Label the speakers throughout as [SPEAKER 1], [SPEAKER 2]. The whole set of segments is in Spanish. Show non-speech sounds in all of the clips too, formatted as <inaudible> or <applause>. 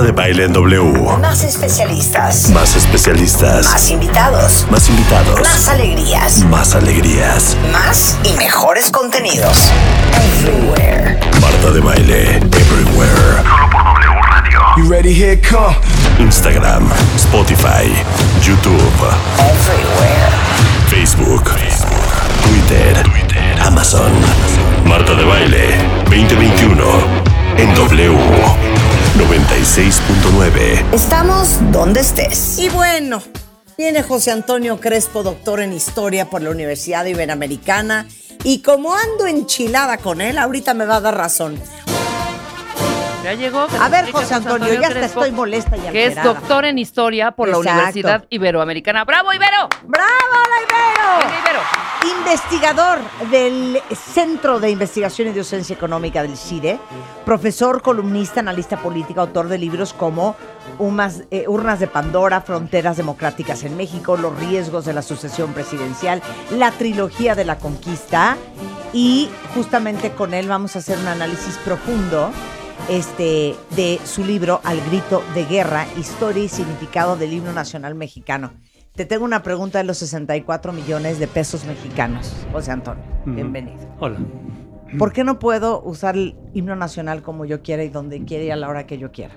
[SPEAKER 1] Marta de Baile en W.
[SPEAKER 2] Más especialistas.
[SPEAKER 1] Más especialistas.
[SPEAKER 2] Más invitados.
[SPEAKER 1] Más invitados.
[SPEAKER 2] Más alegrías.
[SPEAKER 1] Más alegrías.
[SPEAKER 2] Más y mejores contenidos. Everywhere.
[SPEAKER 1] Marta de Baile Everywhere. Solo por W Radio.
[SPEAKER 3] You ready? Here come.
[SPEAKER 1] Instagram, Spotify, YouTube,
[SPEAKER 2] Everywhere.
[SPEAKER 1] Facebook, Twitter, Amazon. Marta de Baile 2021 en W 96.9.
[SPEAKER 2] Estamos donde estés.
[SPEAKER 4] Y bueno, viene José Antonio Crespo, doctor en Historia por la Universidad Iberoamericana. Y como ando enchilada con él, ahorita me va a dar razón.
[SPEAKER 5] Ya llegó.
[SPEAKER 4] A ver, José Antonio, ya
[SPEAKER 5] Crespo,
[SPEAKER 4] estoy molesta y
[SPEAKER 5] Que es doctor en Historia por
[SPEAKER 4] Exacto.
[SPEAKER 5] la Universidad Iberoamericana. ¡Bravo, Ibero!
[SPEAKER 4] ¡Bravo, la
[SPEAKER 5] Venga, Ibero!
[SPEAKER 4] Investigador del Centro de Investigación y Docencia Económica del CIDE, profesor, columnista, analista político, autor de libros como Umas- eh, Urnas de Pandora, Fronteras Democráticas en México, Los riesgos de la sucesión presidencial, la trilogía de la conquista. Y justamente con él vamos a hacer un análisis profundo este, de su libro Al grito de guerra, historia y significado del himno nacional mexicano. Te tengo una pregunta de los 64 millones de pesos mexicanos. José Antonio, bienvenido.
[SPEAKER 6] Hola.
[SPEAKER 4] ¿Por qué no puedo usar el himno nacional como yo quiera y donde quiera y a la hora que yo quiera?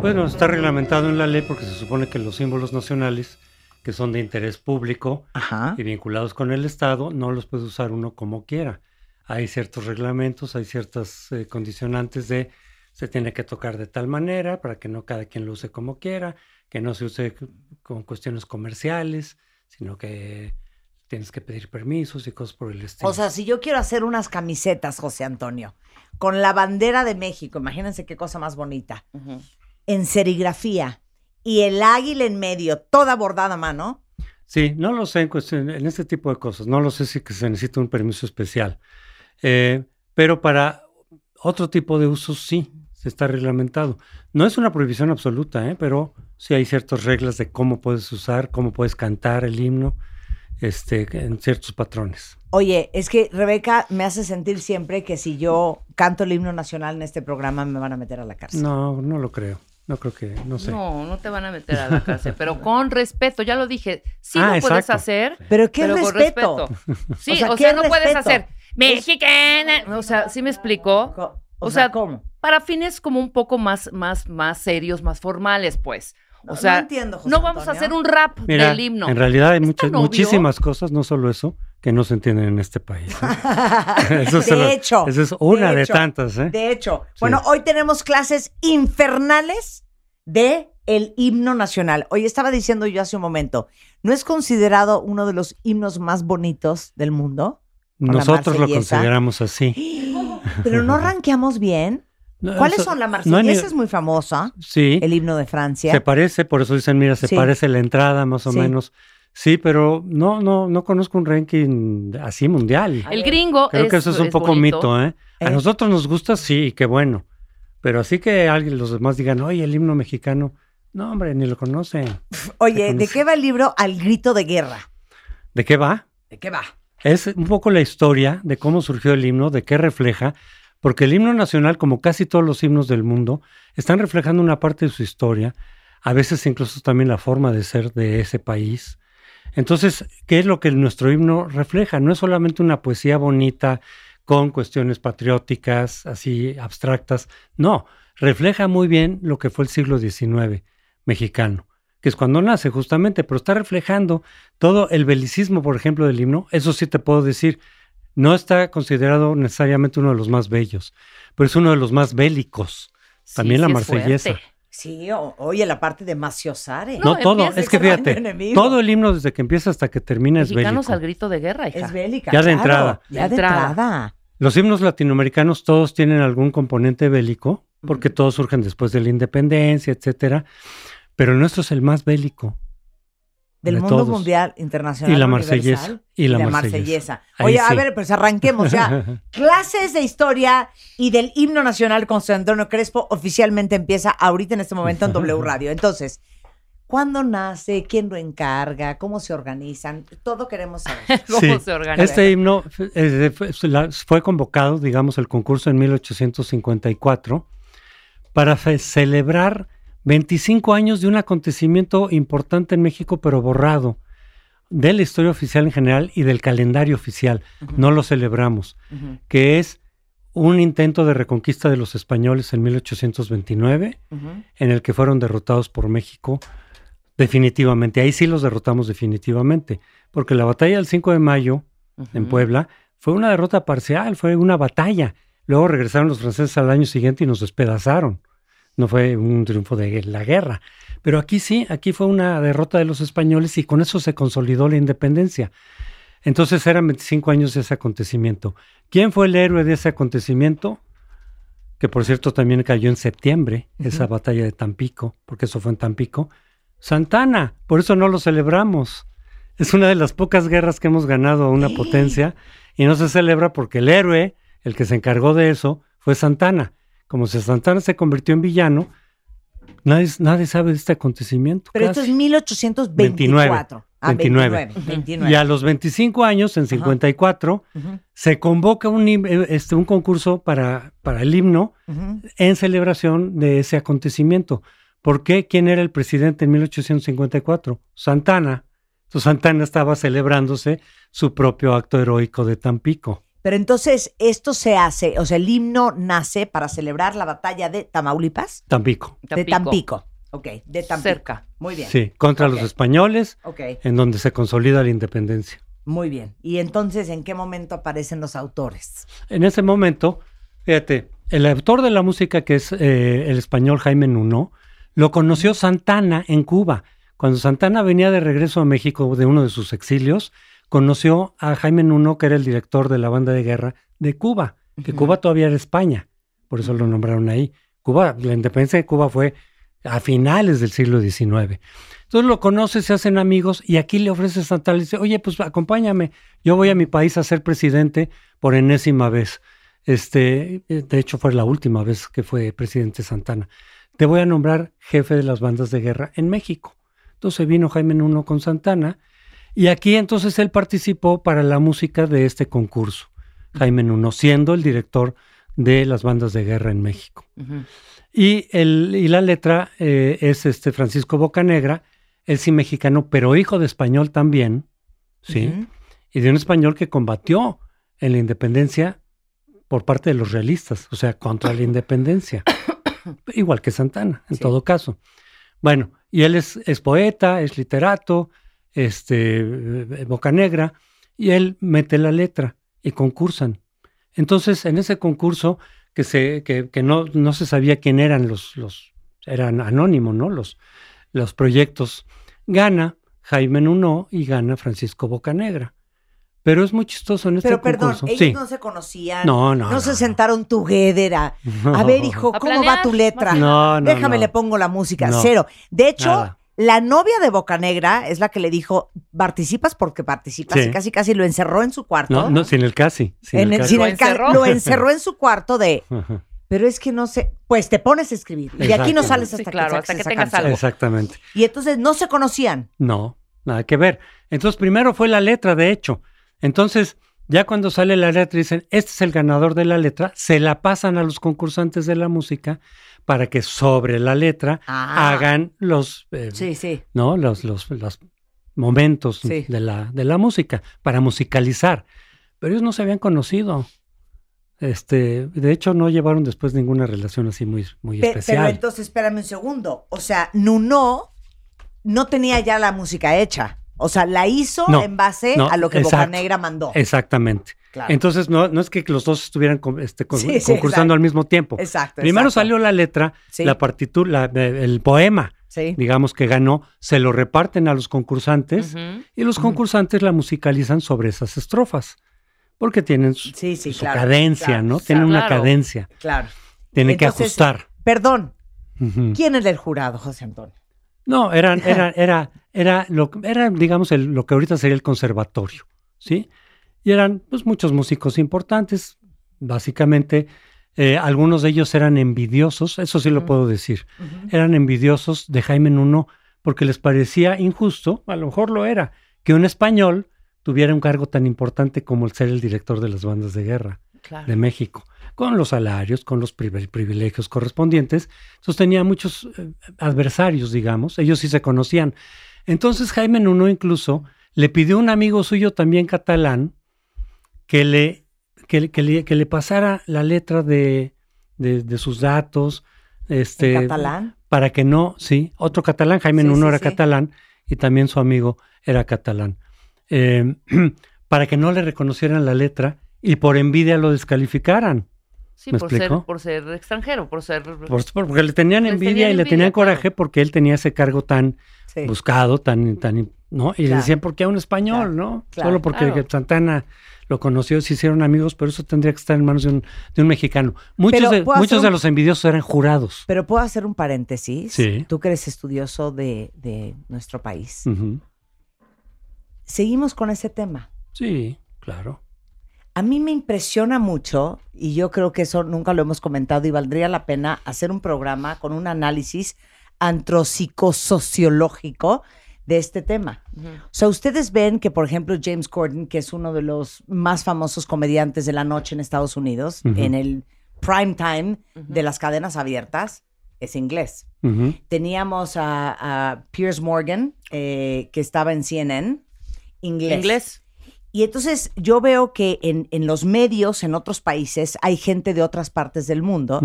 [SPEAKER 6] Bueno, está reglamentado en la ley porque se supone que los símbolos nacionales que son de interés público
[SPEAKER 4] Ajá.
[SPEAKER 6] y vinculados con el Estado no los puede usar uno como quiera. Hay ciertos reglamentos, hay ciertas eh, condicionantes de se tiene que tocar de tal manera para que no cada quien lo use como quiera, que no se use con cuestiones comerciales, sino que tienes que pedir permisos y cosas por el estilo.
[SPEAKER 4] O sea, si yo quiero hacer unas camisetas, José Antonio, con la bandera de México, imagínense qué cosa más bonita, en serigrafía y el águila en medio, toda bordada a mano.
[SPEAKER 6] Sí, no lo sé en, cuestión- en este tipo de cosas. No lo sé si que se necesita un permiso especial. Eh, pero para otro tipo de usos sí, se está reglamentado. No es una prohibición absoluta, ¿eh? pero sí hay ciertas reglas de cómo puedes usar, cómo puedes cantar el himno este, en ciertos patrones.
[SPEAKER 4] Oye, es que Rebeca me hace sentir siempre que si yo canto el himno nacional en este programa me van a meter a la cárcel.
[SPEAKER 6] No, no lo creo. No creo que, no sé.
[SPEAKER 5] No, no te van a meter a la cárcel, pero con respeto, ya lo dije. Sí
[SPEAKER 6] Ah,
[SPEAKER 5] lo puedes hacer,
[SPEAKER 4] Pero qué
[SPEAKER 5] pero con
[SPEAKER 4] respeto.
[SPEAKER 5] respeto. <laughs> Sí,
[SPEAKER 4] O
[SPEAKER 5] o
[SPEAKER 4] sea,
[SPEAKER 5] sea,
[SPEAKER 4] ¿qué
[SPEAKER 5] no puedes hacer mexicana. O sea, ¿sí me explicó? O
[SPEAKER 4] O sea,
[SPEAKER 5] sea,
[SPEAKER 4] ¿cómo?
[SPEAKER 5] Para fines como un poco más, más, más serios, más formales, pues.
[SPEAKER 4] No-
[SPEAKER 5] O
[SPEAKER 4] no
[SPEAKER 5] sea,
[SPEAKER 4] entiendo, José
[SPEAKER 5] no vamos a hacer un rap
[SPEAKER 6] Mira,
[SPEAKER 5] del himno.
[SPEAKER 6] en realidad hay
[SPEAKER 5] ¿Es
[SPEAKER 6] muchas, muchísimas cosas, no solo eso, que no se entienden en este país. ¿eh? <laughs> <laughs> Eso
[SPEAKER 4] de
[SPEAKER 6] lo-
[SPEAKER 4] hecho.
[SPEAKER 6] esa es una de,
[SPEAKER 4] hecho,
[SPEAKER 6] tantas, ¿eh?
[SPEAKER 4] De hecho.
[SPEAKER 6] Sí.
[SPEAKER 4] Bueno, hoy tenemos clases infernales de el himno nacional. Hoy estaba diciendo yo hace un momento, ¿no es considerado uno de los himnos más bonitos del mundo?
[SPEAKER 6] Nosotros lo consideramos así. <gasps>
[SPEAKER 4] Pero no <laughs> ranqueamos bien.
[SPEAKER 6] No,
[SPEAKER 4] ¿Cuáles
[SPEAKER 6] eso-
[SPEAKER 4] son? La
[SPEAKER 6] no
[SPEAKER 4] marsellesa es muy famosa,
[SPEAKER 6] Sí,
[SPEAKER 4] el himno de Francia.
[SPEAKER 6] se parece, por eso dicen, mira, se
[SPEAKER 4] Sí.
[SPEAKER 6] parece la entrada más o
[SPEAKER 4] Sí.
[SPEAKER 6] menos. Sí, pero no, no, no conozco un ranking así mundial.
[SPEAKER 5] El gringo
[SPEAKER 6] Creo
[SPEAKER 5] es,
[SPEAKER 6] que eso es un poco
[SPEAKER 5] bonito.
[SPEAKER 6] mito, ¿eh? A
[SPEAKER 4] ¿Eh?
[SPEAKER 6] nosotros nos gusta, sí, qué bueno. Pero así que alguien, los demás digan, oye, el himno mexicano. No, hombre, ni lo conocen. <laughs>
[SPEAKER 4] Oye, ¿de qué va el libro Al grito de guerra?
[SPEAKER 6] ¿De qué va?
[SPEAKER 4] ¿De qué va?
[SPEAKER 6] Es un poco la historia de cómo surgió el himno, de qué refleja, porque el himno nacional, como casi todos los himnos del mundo, están reflejando una parte de su historia, a veces incluso también la forma de ser de ese país. Entonces, ¿qué es lo que nuestro himno refleja? No es solamente una poesía bonita con cuestiones patrióticas, así abstractas, no, refleja muy bien lo que fue el siglo XIX mexicano, que es cuando nace justamente, pero está reflejando todo el belicismo, por ejemplo, del himno, eso sí te puedo decir, no está considerado necesariamente uno de los más bellos, pero es uno de los más bélicos.
[SPEAKER 5] Sí,
[SPEAKER 6] También la
[SPEAKER 5] sí es
[SPEAKER 6] marsellesa.
[SPEAKER 4] Sí, o- oye, la parte de Maciosare.
[SPEAKER 6] No,
[SPEAKER 5] No,
[SPEAKER 6] todo, es que fíjate, todo el himno desde que empieza hasta que termina es
[SPEAKER 5] Mexicanos
[SPEAKER 6] bélico.
[SPEAKER 5] al grito de guerra, hija.
[SPEAKER 4] Es bélica.
[SPEAKER 6] Ya de entrada.
[SPEAKER 4] Ya
[SPEAKER 5] De entrada.
[SPEAKER 4] entrada.
[SPEAKER 6] Los himnos latinoamericanos todos tienen algún componente bélico, porque todos surgen después de la independencia, etcétera, pero el nuestro es el más bélico.
[SPEAKER 4] Del
[SPEAKER 6] de
[SPEAKER 4] mundo
[SPEAKER 6] todos.
[SPEAKER 4] mundial internacional.
[SPEAKER 6] Y la marsellesa, y la marsellesa. Ahí
[SPEAKER 4] Oye, a ver, pues arranquemos ya. <laughs> Clases de historia y del himno nacional con José Antonio Crespo oficialmente empieza ahorita en este momento en W Radio. Entonces, ¿cuándo nace? ¿Quién lo encarga? ¿Cómo se organizan? Todo queremos saber. <laughs>
[SPEAKER 5] ¿Cómo
[SPEAKER 6] Sí,
[SPEAKER 5] se organiza?
[SPEAKER 6] Este himno eh, fue, la- convocado, digamos, el concurso en 1854 para celebrar 25 años de un acontecimiento importante en México, pero borrado de la historia oficial en general y del calendario oficial. No lo celebramos, que es un intento de reconquista de los españoles en 1829,
[SPEAKER 5] ujú.
[SPEAKER 6] en el que fueron derrotados por México definitivamente. Ahí sí los derrotamos definitivamente, porque la batalla del 5 de mayo en. Puebla fue una derrota parcial, fue una batalla. Luego regresaron los franceses al año siguiente y nos despedazaron. No fue un triunfo de la guerra. Pero aquí sí, aquí fue una derrota de los españoles y con eso se consolidó la independencia. Entonces eran 25 años de ese acontecimiento. ¿Quién fue el héroe de ese acontecimiento? Que por cierto también cayó en septiembre, esa batalla de Tampico, porque eso fue en Tampico. Santana, por eso no lo celebramos. Es una de las pocas guerras que hemos ganado a una potencia y no se celebra porque el héroe, el que se encargó de eso, fue Santana. Como si Santana se convirtió en villano, nadie, nadie sabe de este acontecimiento.
[SPEAKER 4] Pero esto es 1824. Ah,
[SPEAKER 6] 29.
[SPEAKER 4] 29. 29.
[SPEAKER 6] Y a los 25 años, en 54,
[SPEAKER 4] Ujú,
[SPEAKER 6] se convoca un, eh, este, un concurso para, para el himno en celebración de ese acontecimiento. ¿Por qué? ¿Quién era el presidente en 1854? Santana. Entonces Santana estaba celebrándose su propio acto heroico de Tampico.
[SPEAKER 4] Pero entonces esto se hace, o sea, el himno nace para celebrar la batalla de Tamaulipas,
[SPEAKER 6] Tampico.
[SPEAKER 4] de Tampico. Ok, de Tampico.
[SPEAKER 5] Cerca.
[SPEAKER 4] Muy bien.
[SPEAKER 6] Sí, contra los españoles,
[SPEAKER 4] Ok,
[SPEAKER 6] en donde se consolida la independencia.
[SPEAKER 4] muy bien. Y entonces, ¿en qué momento aparecen los autores?
[SPEAKER 6] En ese momento, fíjate, el autor de la música, que es eh, el español Jaime Nuno, lo conoció Santana en Cuba. Cuando Santana venía de regreso a México de uno de sus exilios, conoció a Jaime Nuno, que era el director de la banda de guerra de Cuba, que. Cuba todavía era España, por eso lo nombraron ahí. Cuba, la independencia de Cuba fue a finales del siglo XIX. Entonces lo conoce, se hacen amigos y aquí le ofrece Santana, le dice, oye, pues acompáñame, yo voy a mi país a ser presidente por enésima vez. Este, de hecho fue la última vez que fue presidente Santana. Te voy a nombrar jefe de las bandas de guerra en México. Entonces vino Jaime Nuno con Santana y aquí entonces él participó para la música de este concurso. Jaime Nuno, siendo el director de las bandas de guerra en México. Y, el, y la letra eh, es este Francisco Bocanegra, él sí mexicano, pero hijo de español también, ¿sí? Y de un español que combatió en la independencia por parte de los realistas, o sea, contra la independencia. <coughs> Igual que Santana, en
[SPEAKER 4] Sí.
[SPEAKER 6] todo caso. Bueno, y él es, es poeta, es literato, este, eh, Bocanegra, y él mete la letra y concursan. Entonces, en ese concurso, que, se, que, que no, no se sabía quién eran los, los eran anónimos, ¿no? Los, los proyectos. Gana Jaime Nuno y gana Francisco Bocanegra. Pero es muy chistoso en este
[SPEAKER 4] Pero perdón,
[SPEAKER 6] concurso.
[SPEAKER 4] ellos
[SPEAKER 6] sí.
[SPEAKER 4] no se conocían.
[SPEAKER 6] No, no,
[SPEAKER 4] No,
[SPEAKER 6] no,
[SPEAKER 4] se
[SPEAKER 6] no.
[SPEAKER 4] sentaron together a, a ver, hijo, ¿cómo va tu letra?
[SPEAKER 6] No, no,
[SPEAKER 4] Déjame
[SPEAKER 6] no.
[SPEAKER 4] le pongo la música.
[SPEAKER 6] No.
[SPEAKER 4] Cero. De hecho,
[SPEAKER 6] Nada.
[SPEAKER 4] La novia de Bocanegra es la que le dijo, participas porque participas.
[SPEAKER 6] Sí.
[SPEAKER 4] Y casi casi lo encerró en su cuarto.
[SPEAKER 6] No, no, sin el casi. Sin
[SPEAKER 4] En
[SPEAKER 6] el
[SPEAKER 4] el-
[SPEAKER 6] casi.
[SPEAKER 4] sin
[SPEAKER 5] Lo
[SPEAKER 4] el ca-
[SPEAKER 5] encerró.
[SPEAKER 4] lo encerró en su cuarto de,
[SPEAKER 6] Ajá,
[SPEAKER 4] pero es que no sé, pues te pones a escribir. Y de aquí no sales
[SPEAKER 5] Sí,
[SPEAKER 4] hasta
[SPEAKER 5] claro,
[SPEAKER 4] que
[SPEAKER 5] hasta que tengas
[SPEAKER 4] canción.
[SPEAKER 5] algo.
[SPEAKER 6] Exactamente.
[SPEAKER 4] Y entonces no se conocían.
[SPEAKER 6] No, nada que ver. Entonces, primero fue la letra, de hecho. Entonces, ya cuando sale la letra y dicen, este es el ganador de la letra, se la pasan a los concursantes de la música para que sobre la letra
[SPEAKER 4] Ah.
[SPEAKER 6] hagan los, eh,
[SPEAKER 4] Sí, sí.
[SPEAKER 6] ¿no? los, los, los momentos
[SPEAKER 4] Sí.
[SPEAKER 6] de, la, de la música, para musicalizar. Pero ellos no se habían conocido. Este, de hecho, no llevaron después ninguna relación así muy, muy
[SPEAKER 4] Pe- Pero,
[SPEAKER 6] especial.
[SPEAKER 4] entonces, espérame un segundo. O sea, Nuno no tenía ya la música hecha. O sea, la hizo
[SPEAKER 6] No,
[SPEAKER 4] en base
[SPEAKER 6] no,
[SPEAKER 4] a lo que
[SPEAKER 6] exacto.
[SPEAKER 4] Bocanegra mandó.
[SPEAKER 6] Exactamente.
[SPEAKER 4] Claro.
[SPEAKER 6] Entonces, no, no es que los dos estuvieran con- este, con-
[SPEAKER 4] Sí, sí,
[SPEAKER 6] concursando
[SPEAKER 4] exacto.
[SPEAKER 6] al mismo tiempo.
[SPEAKER 4] Exacto.
[SPEAKER 6] Primero
[SPEAKER 4] exacto.
[SPEAKER 6] salió la letra,
[SPEAKER 4] Sí.
[SPEAKER 6] la partitura, la- el poema,
[SPEAKER 4] Sí.
[SPEAKER 6] digamos que ganó, se lo reparten a los concursantes y los concursantes la musicalizan sobre esas estrofas, porque tienen su,
[SPEAKER 4] Sí, sí,
[SPEAKER 6] su
[SPEAKER 4] claro,
[SPEAKER 6] cadencia,
[SPEAKER 4] claro,
[SPEAKER 6] ¿no?
[SPEAKER 4] claro.
[SPEAKER 6] Tienen una
[SPEAKER 5] Claro.
[SPEAKER 6] cadencia,
[SPEAKER 4] Claro.
[SPEAKER 6] tienen que ajustar.
[SPEAKER 4] Perdón. ¿quién es el jurado, José Antonio?
[SPEAKER 6] No, eran, <laughs> era, era, era, lo, era digamos, el- lo que ahorita sería el conservatorio, ¿sí? Y eran, pues, muchos músicos importantes, básicamente, eh, algunos de ellos eran envidiosos, eso sí lo puedo decir, eran envidiosos de Jaime Nuno porque les parecía injusto, a lo mejor lo era, que un español tuviera un cargo tan importante como el ser el director de las bandas de guerra
[SPEAKER 5] Claro.
[SPEAKER 6] de México. Con los salarios, con los privi- privilegios correspondientes. Entonces tenía muchos eh, adversarios, digamos, ellos sí se conocían. Entonces Jaime Nuno incluso le pidió a un amigo suyo también catalán que le, que, le- que le, que le pasara la letra de, de- de sus datos. Este,
[SPEAKER 4] ¿En catalán?
[SPEAKER 6] Para que no, sí, otro catalán, Jaime
[SPEAKER 4] Sí,
[SPEAKER 6] Nuno
[SPEAKER 4] sí,
[SPEAKER 6] era
[SPEAKER 4] sí.
[SPEAKER 6] catalán y también su amigo era catalán. Eh, <clears throat> para que no le reconocieran la letra y por envidia lo descalificaran.
[SPEAKER 5] Sí,
[SPEAKER 6] ¿Me
[SPEAKER 5] por ser,
[SPEAKER 6] explico?
[SPEAKER 5] por ser extranjero, por ser...
[SPEAKER 6] Por- porque le tenían envidia
[SPEAKER 5] tenían
[SPEAKER 6] y le
[SPEAKER 5] envidia,
[SPEAKER 6] tenían
[SPEAKER 5] claro.
[SPEAKER 6] coraje porque él tenía ese cargo tan
[SPEAKER 4] Sí.
[SPEAKER 6] buscado, tan, tan, ¿no? Y le decían, ¿por qué a un español,
[SPEAKER 4] Claro,
[SPEAKER 6] no?
[SPEAKER 4] claro.
[SPEAKER 6] Solo porque
[SPEAKER 5] Claro.
[SPEAKER 6] Santana lo conoció, se hicieron amigos, pero eso tendría que estar en manos de un, de un mexicano. Muchos, de,
[SPEAKER 4] ¿puedo hacer
[SPEAKER 6] muchos de los envidiosos eran jurados.
[SPEAKER 4] Pero puedo hacer un paréntesis.
[SPEAKER 6] Sí.
[SPEAKER 4] Tú que eres estudioso de, de nuestro país. Seguimos con ese tema.
[SPEAKER 6] Sí, claro.
[SPEAKER 4] A mí me impresiona mucho, y yo creo que eso nunca lo hemos comentado, y valdría la pena hacer un programa con un análisis antropsicosociológico de este tema.
[SPEAKER 5] Ujú.
[SPEAKER 4] O sea, ustedes ven que, por ejemplo, James Corden, que es uno de los más famosos comediantes de la noche en Estados Unidos, en el prime time de las cadenas abiertas, es inglés. Teníamos a, a Piers Morgan, eh, que estaba en CNN, inglés.
[SPEAKER 5] Inglés.
[SPEAKER 4] Y entonces yo veo que en, en los medios, en otros países, hay gente de otras partes del mundo.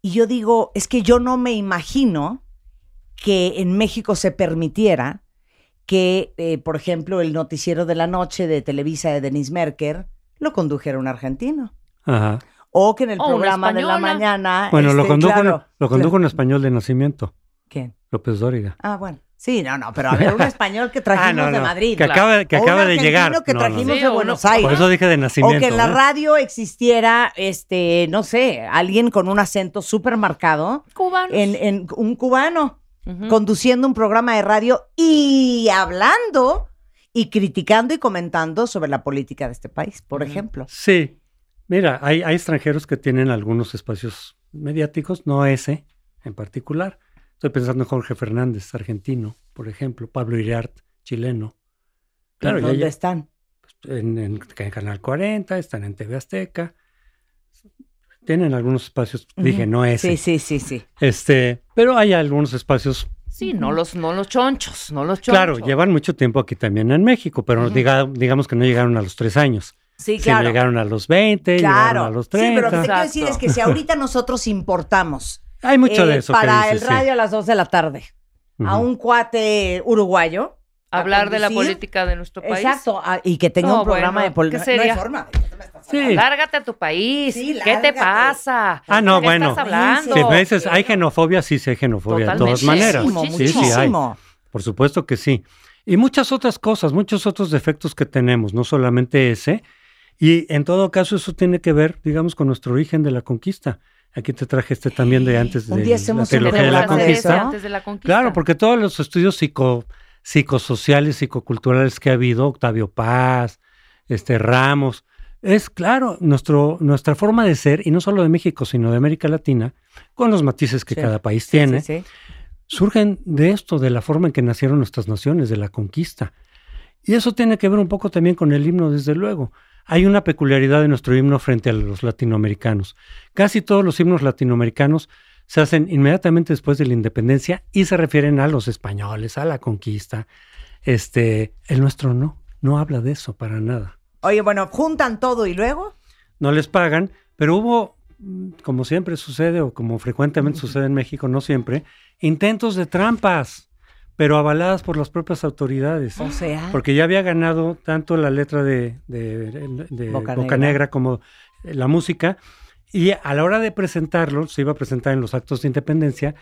[SPEAKER 4] Y yo digo, es que yo no me imagino que en México se permitiera que, eh, por ejemplo, el noticiero de la noche de Televisa de Denise Merker lo condujera un argentino.
[SPEAKER 6] Ajá.
[SPEAKER 4] O que en el
[SPEAKER 5] O
[SPEAKER 4] programa de la mañana.
[SPEAKER 6] Bueno, lo
[SPEAKER 4] este,
[SPEAKER 6] condujo,
[SPEAKER 4] claro,
[SPEAKER 6] lo condujo
[SPEAKER 4] claro.
[SPEAKER 6] en español de nacimiento,
[SPEAKER 4] ¿Quién?
[SPEAKER 6] López Dóriga.
[SPEAKER 4] Ah, bueno. Sí, no, no, pero a ver, un español que trajimos <laughs>
[SPEAKER 6] Ah, no,
[SPEAKER 4] de Madrid.
[SPEAKER 6] Que acaba, que
[SPEAKER 4] O un
[SPEAKER 6] de llegar.
[SPEAKER 4] que
[SPEAKER 6] No,
[SPEAKER 4] trajimos.
[SPEAKER 5] Sí,
[SPEAKER 4] de
[SPEAKER 5] o
[SPEAKER 4] Buenos Aires.
[SPEAKER 6] Por eso dije de
[SPEAKER 4] O
[SPEAKER 6] nacimiento.
[SPEAKER 4] que en la radio existiera, este, no sé, alguien con un acento súper marcado,
[SPEAKER 5] Cubanos.
[SPEAKER 4] en, en un cubano, conduciendo un programa de radio y hablando y criticando y comentando sobre la política de este país, por ejemplo.
[SPEAKER 6] Sí. Mira, hay, hay extranjeros que tienen algunos espacios mediáticos, no ese en particular. Estoy pensando en Jorge Fernández, argentino, por ejemplo, Pablo Iriart, chileno. Claro,
[SPEAKER 4] ¿Dónde
[SPEAKER 6] ya-
[SPEAKER 4] están?
[SPEAKER 6] en, en- en Canal 40, están en TV Azteca. Tienen algunos espacios, dije, no ese.
[SPEAKER 4] Sí, sí, sí, sí.
[SPEAKER 6] Este, pero hay algunos espacios
[SPEAKER 5] Sí, no los, no los chonchos, no los chonchos.
[SPEAKER 6] Claro, llevan mucho tiempo aquí también en México, pero diga- digamos que no llegaron a los tres años.
[SPEAKER 4] Sí,
[SPEAKER 6] Sí,
[SPEAKER 4] claro.
[SPEAKER 6] llegaron a los 20,
[SPEAKER 4] Claro.
[SPEAKER 6] llegaron a los
[SPEAKER 4] Sí, pero
[SPEAKER 6] 30.
[SPEAKER 4] lo que te quiero decir es que si ahorita nosotros importamos
[SPEAKER 6] Hay mucho
[SPEAKER 4] eh,
[SPEAKER 6] de eso
[SPEAKER 4] para
[SPEAKER 6] que
[SPEAKER 4] el
[SPEAKER 6] sí.
[SPEAKER 4] radio a las 2 de la tarde a un cuate uruguayo.
[SPEAKER 5] Hablar de la política de nuestro país.
[SPEAKER 4] Exacto, y que tenga
[SPEAKER 5] No,
[SPEAKER 4] un programa
[SPEAKER 5] bueno,
[SPEAKER 4] de política.
[SPEAKER 5] ¿qué
[SPEAKER 4] No hay forma.
[SPEAKER 6] Sí.
[SPEAKER 5] Lárgate a tu país.
[SPEAKER 4] Sí,
[SPEAKER 5] ¿Qué te pasa?
[SPEAKER 6] Ah, no,
[SPEAKER 5] ¿De qué
[SPEAKER 6] bueno.
[SPEAKER 5] estás hablando?
[SPEAKER 6] Si me dices, hay xenofobia, sí, sí hay xenofobia de todas maneras.
[SPEAKER 4] Muchísimo,
[SPEAKER 6] Sí, sí hay. Por supuesto que sí. Y muchas otras cosas, muchos otros defectos que tenemos, no solamente ese. Y en todo caso, eso tiene que ver, digamos, con nuestro origen de la conquista. Aquí te traje este también de antes de la trilogía de la conquista.
[SPEAKER 4] eso.
[SPEAKER 5] Antes de la conquista.
[SPEAKER 6] Claro, porque todos los estudios psico, psicosociales, psicoculturales que ha habido, Octavio Paz, este Ramos, es claro, nuestro, nuestra forma de ser, y no solo de México, sino de América Latina, con los matices que
[SPEAKER 4] Sí,
[SPEAKER 6] cada país
[SPEAKER 4] Sí,
[SPEAKER 6] tiene,
[SPEAKER 4] sí.
[SPEAKER 6] surgen de esto, de la forma en que nacieron nuestras naciones, de la conquista. Y eso tiene que ver un poco también con el himno, desde luego. Hay una peculiaridad de nuestro himno frente a los latinoamericanos. Casi todos los himnos latinoamericanos se hacen inmediatamente después de la independencia y se refieren a los españoles, a la conquista. Este, el nuestro no, no habla de eso para nada.
[SPEAKER 4] Oye, bueno, juntan todo y luego.
[SPEAKER 6] No les pagan, pero hubo, como siempre sucede o como frecuentemente sucede en México, no siempre, intentos de trampas, pero avaladas por las propias autoridades.
[SPEAKER 4] O sea,
[SPEAKER 6] Porque ya había ganado tanto la letra de, de- de
[SPEAKER 4] Boca
[SPEAKER 6] Boca,
[SPEAKER 4] Negra.
[SPEAKER 6] Negra. como la música. Y a la hora de presentarlo, se iba a presentar en los actos de independencia,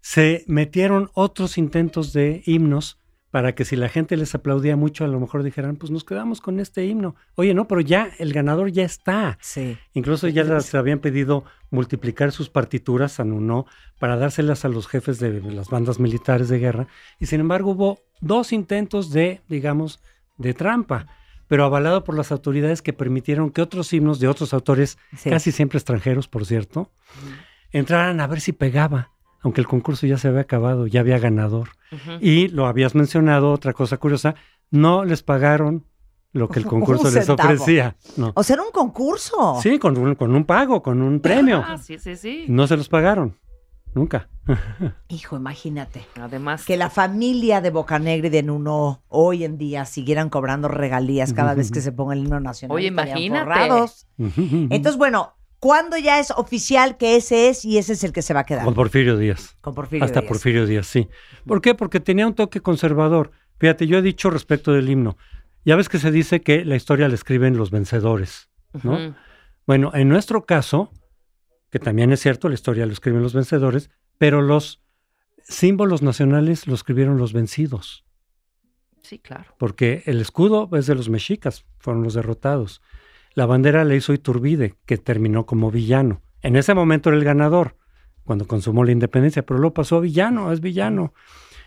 [SPEAKER 6] se metieron otros intentos de himnos para que si la gente les aplaudía mucho, a lo mejor dijeran, pues nos quedamos con este himno. Oye, no, pero ya el ganador ya está.
[SPEAKER 4] sí.
[SPEAKER 6] Incluso ya les habían pedido multiplicar sus partituras, Uno, para dárselas a los jefes de las bandas militares de guerra. Y sin embargo hubo dos intentos de, digamos, de trampa, pero avalado por las autoridades que permitieron que otros himnos de otros autores,
[SPEAKER 4] Sí.
[SPEAKER 6] casi siempre extranjeros, por cierto, entraran a ver si pegaba, aunque el concurso ya se había acabado, ya había ganador. Y lo habías mencionado, otra cosa curiosa, no les pagaron lo que el <laughs>
[SPEAKER 4] Un
[SPEAKER 6] concurso les
[SPEAKER 4] centavo.
[SPEAKER 6] ofrecía. No.
[SPEAKER 4] O sea, era un concurso.
[SPEAKER 6] Sí, con un, con un pago, con un premio.
[SPEAKER 5] Ah, sí, sí, sí.
[SPEAKER 6] No se los pagaron. Nunca. <laughs>
[SPEAKER 4] Hijo, imagínate.
[SPEAKER 5] Además,
[SPEAKER 4] Que la familia de Bocanegra y de Nuno hoy en día siguieran cobrando regalías cada vez que se ponga el himno nacional.
[SPEAKER 5] Oye, imagínate.
[SPEAKER 4] forrados. Entonces, bueno, ¿cuándo ya es oficial que ese es y ese es el que se va a quedar?
[SPEAKER 6] Con Porfirio Díaz.
[SPEAKER 4] Con Porfirio
[SPEAKER 6] Hasta
[SPEAKER 4] Díaz.
[SPEAKER 6] Porfirio Díaz, sí. ¿Por qué? Porque tenía un toque conservador. Fíjate, yo he dicho respecto del himno. Ya ves que se dice que la historia la escriben los vencedores, ¿no? Bueno, en nuestro caso, que también es cierto, la historia lo escriben los vencedores, pero los símbolos nacionales lo escribieron los vencidos,
[SPEAKER 5] sí, claro.
[SPEAKER 6] porque el escudo es de los mexicas, fueron los derrotados. La bandera la hizo Iturbide, que terminó como villano. En ese momento era el ganador, cuando consumó la independencia, pero lo pasó a villano, es villano.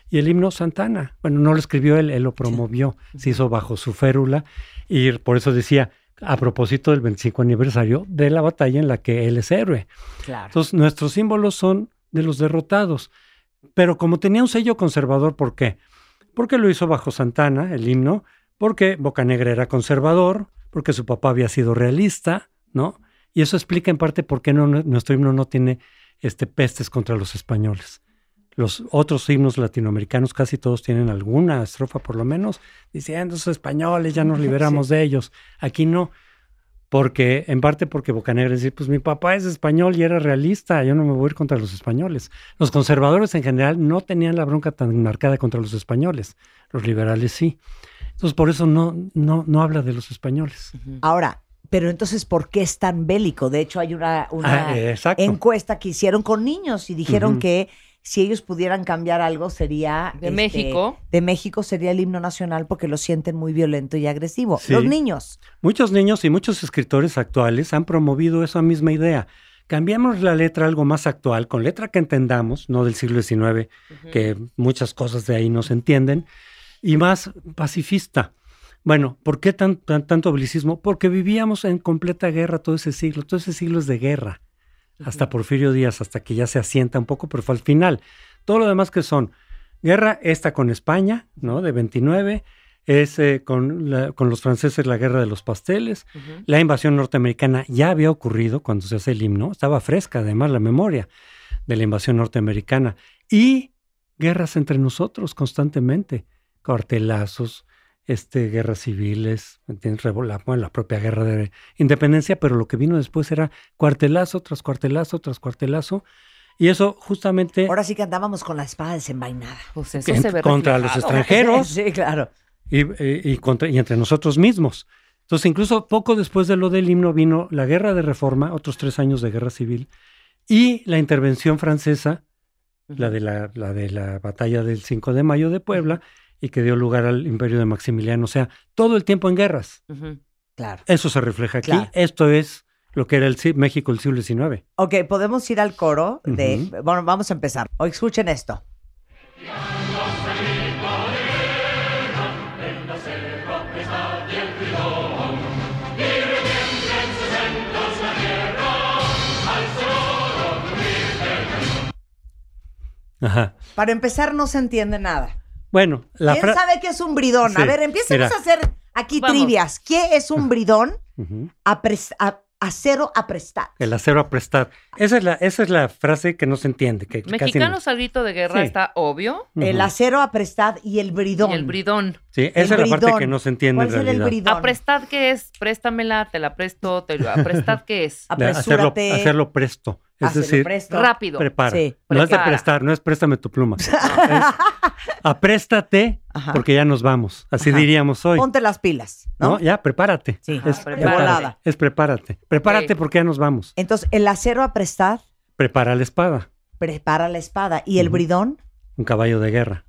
[SPEAKER 6] Y el himno Santana, bueno, no lo escribió él, él lo promovió, se hizo bajo su férula y por eso decía, a propósito del 25 aniversario de la batalla en la que él es héroe.
[SPEAKER 4] Claro.
[SPEAKER 6] Entonces, nuestros símbolos son de los derrotados. Pero como tenía un sello conservador, ¿por qué? Porque lo hizo bajo Santana, el himno, porque Bocanegra era conservador, porque su papá había sido realista, ¿no? Y eso explica en parte por qué no, nuestro himno no tiene este, pestes contra los españoles. Los otros himnos latinoamericanos casi todos tienen alguna estrofa por lo menos diciendo esos españoles, ya nos <laughs> liberamos de ellos. Aquí no, porque en parte porque Bocanegra dice, pues mi papá es español y era realista, yo no me voy a ir contra los españoles. Los conservadores en general no tenían la bronca tan marcada contra los españoles, los liberales sí. Entonces por eso no, no, no habla de los españoles.
[SPEAKER 4] Ahora, pero entonces, ¿por qué es tan bélico? De hecho, hay una, una
[SPEAKER 6] Ah,
[SPEAKER 4] encuesta que hicieron con niños y dijeron que si ellos pudieran cambiar algo sería...
[SPEAKER 5] De
[SPEAKER 4] este,
[SPEAKER 5] México.
[SPEAKER 4] De México sería el himno nacional porque lo sienten muy violento y agresivo.
[SPEAKER 6] Sí.
[SPEAKER 4] Los niños.
[SPEAKER 6] Muchos niños y muchos escritores actuales han promovido esa misma idea. Cambiamos la letra a algo más actual, con letra que entendamos, no del siglo XIX, que muchas cosas de ahí no se entienden, y más pacifista. Bueno, ¿por qué tan, tan- tanto belicismo? Porque vivíamos en completa guerra todo ese siglo, todo ese siglo es de guerra, hasta Porfirio Díaz, hasta que ya se asienta un poco, pero fue al final. Todo lo demás que son guerra, esta con España, ¿no? De 29, es eh, con, la- con los franceses la guerra de los pasteles, la invasión norteamericana ya había ocurrido cuando se hace el himno, estaba fresca además la memoria de la invasión norteamericana y guerras entre nosotros constantemente, cuartelazos, este, guerras civiles, la, bueno, la propia guerra de independencia, pero lo que vino después era cuartelazo tras cuartelazo tras cuartelazo y eso justamente
[SPEAKER 4] Ahora sí que andábamos con la espada desenvainada.
[SPEAKER 5] Pues eso
[SPEAKER 6] en-
[SPEAKER 5] se ve
[SPEAKER 6] contra los extranjeros <laughs>
[SPEAKER 4] Sí, claro.
[SPEAKER 6] y, y- y contra- y entre nosotros mismos. Entonces, incluso poco después de lo del himno vino la guerra de reforma, otros tres años de guerra civil, y la intervención francesa, la de la, la de la batalla del 5 de mayo de Puebla, y que dio lugar al imperio de Maximiliano. O sea, todo el tiempo en guerras.
[SPEAKER 4] Claro.
[SPEAKER 6] Eso se refleja aquí.
[SPEAKER 4] Claro.
[SPEAKER 6] Esto es lo que era el México del siglo XIX.
[SPEAKER 4] Ok, podemos ir al coro de... Bueno, vamos a empezar. O escuchen esto.
[SPEAKER 6] Ajá.
[SPEAKER 4] Para empezar, no se entiende nada.
[SPEAKER 6] Bueno, la
[SPEAKER 4] ¿Quién
[SPEAKER 6] fra-
[SPEAKER 4] sabe qué es un bridón? A ver, empecemos
[SPEAKER 6] mira.
[SPEAKER 4] a hacer aquí
[SPEAKER 5] Vamos.
[SPEAKER 4] trivias. ¿Qué es un bridón? A- acero aprestar.
[SPEAKER 6] El acero a prestar. Esa es la, esa es la frase que no se entiende. Que casi no-
[SPEAKER 5] Mexicanos al grito de guerra
[SPEAKER 6] Sí.
[SPEAKER 5] está obvio.
[SPEAKER 4] El acero aprestar y el bridón.
[SPEAKER 5] Y el bridón.
[SPEAKER 6] Sí, esa
[SPEAKER 4] El
[SPEAKER 6] es la parte que no se entiende
[SPEAKER 4] ¿Cuál
[SPEAKER 6] en
[SPEAKER 4] el
[SPEAKER 6] realidad.
[SPEAKER 4] bridón?
[SPEAKER 5] ¿Aprestad qué es? Préstamela, te la presto, te lo... ¿Aprestad qué es? <laughs>
[SPEAKER 6] Hacerlo,
[SPEAKER 4] Apresúrate.
[SPEAKER 6] hacerlo presto. Es
[SPEAKER 4] Hacerlo
[SPEAKER 6] decir,
[SPEAKER 4] presto.
[SPEAKER 5] Rápido.
[SPEAKER 6] prepara.
[SPEAKER 4] Sí.
[SPEAKER 6] No es de prestar, no es préstame tu pluma. <laughs> Es <laughs> apréstate
[SPEAKER 4] Ajá.
[SPEAKER 6] porque ya nos vamos. Así
[SPEAKER 4] Ajá.
[SPEAKER 6] diríamos hoy.
[SPEAKER 4] Ponte las pilas, ¿no?
[SPEAKER 6] ¿no? Ya, prepárate.
[SPEAKER 4] Sí,
[SPEAKER 6] Es
[SPEAKER 5] prepárate.
[SPEAKER 4] volada.
[SPEAKER 6] Es prepárate. Prepárate porque ya nos vamos.
[SPEAKER 4] Entonces, el acero aprestar
[SPEAKER 6] Prepara la espada.
[SPEAKER 4] prepara la espada. ¿Y el bridón?
[SPEAKER 6] Un caballo de guerra.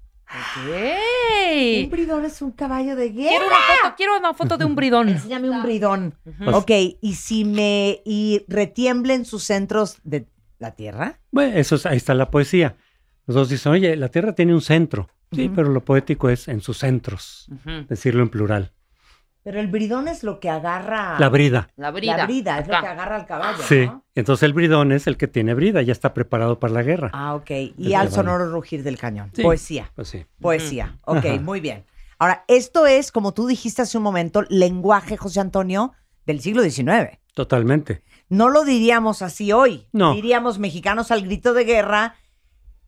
[SPEAKER 5] ¡Ey!
[SPEAKER 4] Un bridón es un caballo de guerra.
[SPEAKER 5] Quiero una foto, quiero una foto de un bridón.
[SPEAKER 4] Enséñame un bridón.
[SPEAKER 6] Pues-
[SPEAKER 4] Ok, y si me y retiemblen sus centros de la tierra.
[SPEAKER 6] Bueno, eso es- ahí está la poesía. Los dos dicen, oye, la tierra tiene un centro. Sí, pero lo poético es en sus centros. Decirlo en plural.
[SPEAKER 4] Pero el bridón es lo que agarra.
[SPEAKER 6] La brida.
[SPEAKER 5] La brida.
[SPEAKER 4] La brida, es lo que agarra al caballo.
[SPEAKER 6] Sí.
[SPEAKER 4] ¿no?
[SPEAKER 6] Entonces el bridón es el que tiene brida, ya está preparado para la guerra.
[SPEAKER 4] Ah, ok. Y al sonoro rugir del cañón.
[SPEAKER 6] Sí.
[SPEAKER 4] Poesía.
[SPEAKER 6] Pues sí.
[SPEAKER 4] Poesía. Ok,
[SPEAKER 6] Ajá.
[SPEAKER 4] muy bien. Ahora, esto es, como tú dijiste hace un momento, lenguaje, José Antonio, del siglo XIX.
[SPEAKER 6] Totalmente.
[SPEAKER 4] No lo diríamos así hoy.
[SPEAKER 6] No.
[SPEAKER 4] Diríamos mexicanos al grito de guerra,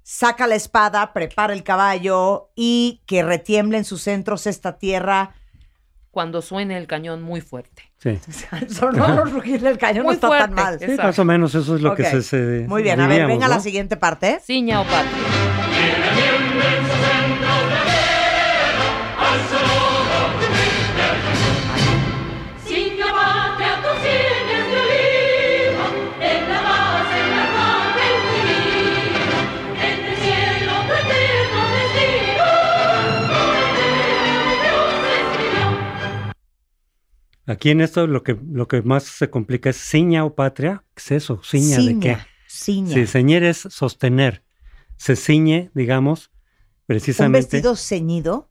[SPEAKER 4] saca la espada, prepara el caballo y que retiemble en sus centros esta tierra.
[SPEAKER 5] Cuando suene el cañón muy fuerte.
[SPEAKER 6] Sí. <laughs>
[SPEAKER 4] Sonó rugir del cañón, no
[SPEAKER 5] Muy
[SPEAKER 4] está tan
[SPEAKER 5] fuerte.
[SPEAKER 4] mal.
[SPEAKER 6] Sí, más o menos eso es lo que se, se-
[SPEAKER 4] Muy bien, a ver, venga la
[SPEAKER 6] ¿no?
[SPEAKER 4] siguiente parte.
[SPEAKER 5] Ciña o patria.
[SPEAKER 6] Aquí en esto lo que, lo que más se complica es ciña o patria. ¿Qué es eso? ¿Ciña, de qué?
[SPEAKER 4] Ciña.
[SPEAKER 6] Sí, ceñir es sostener. Se ciñe, digamos,
[SPEAKER 4] Un
[SPEAKER 6] precisamente.
[SPEAKER 4] vestido ceñido.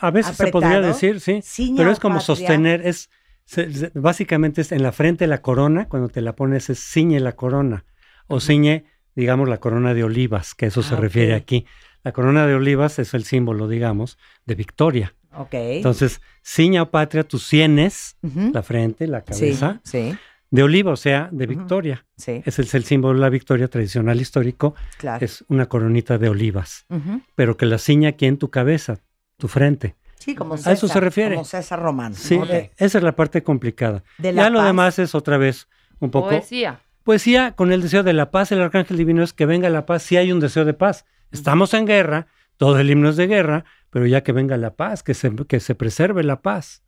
[SPEAKER 6] A veces se podría decir, sí.
[SPEAKER 4] ciña
[SPEAKER 6] Pero es como
[SPEAKER 4] patria.
[SPEAKER 6] sostener, es se- básicamente es en la frente la corona, cuando te la pones es ciñe la corona. O ciñe, digamos, la corona de olivas, que eso se
[SPEAKER 4] Ah,
[SPEAKER 6] refiere aquí. La corona de olivas es el símbolo, digamos, de victoria.
[SPEAKER 4] Ok.
[SPEAKER 6] Entonces, ciña o patria, tus sienes, la frente, la cabeza,
[SPEAKER 4] sí,
[SPEAKER 6] de oliva, o sea, de victoria.
[SPEAKER 4] sí,
[SPEAKER 6] Ese es el símbolo de la victoria tradicional histórico,
[SPEAKER 4] claro.
[SPEAKER 6] es una coronita de olivas, pero que la ciña aquí en tu cabeza, tu frente.
[SPEAKER 4] Sí, como
[SPEAKER 6] A
[SPEAKER 4] César.
[SPEAKER 6] eso se refiere.
[SPEAKER 4] Como César Román.
[SPEAKER 6] Sí, eh, esa es la parte complicada.
[SPEAKER 4] De la
[SPEAKER 6] ya lo demás es otra vez un poco
[SPEAKER 5] Poesía.
[SPEAKER 6] poesía con el deseo de la paz. El arcángel divino es que venga la paz. Si hay un deseo de paz. Estamos en guerra, todo el himno es de guerra, pero ya que venga la paz, que se, que se preserve la paz.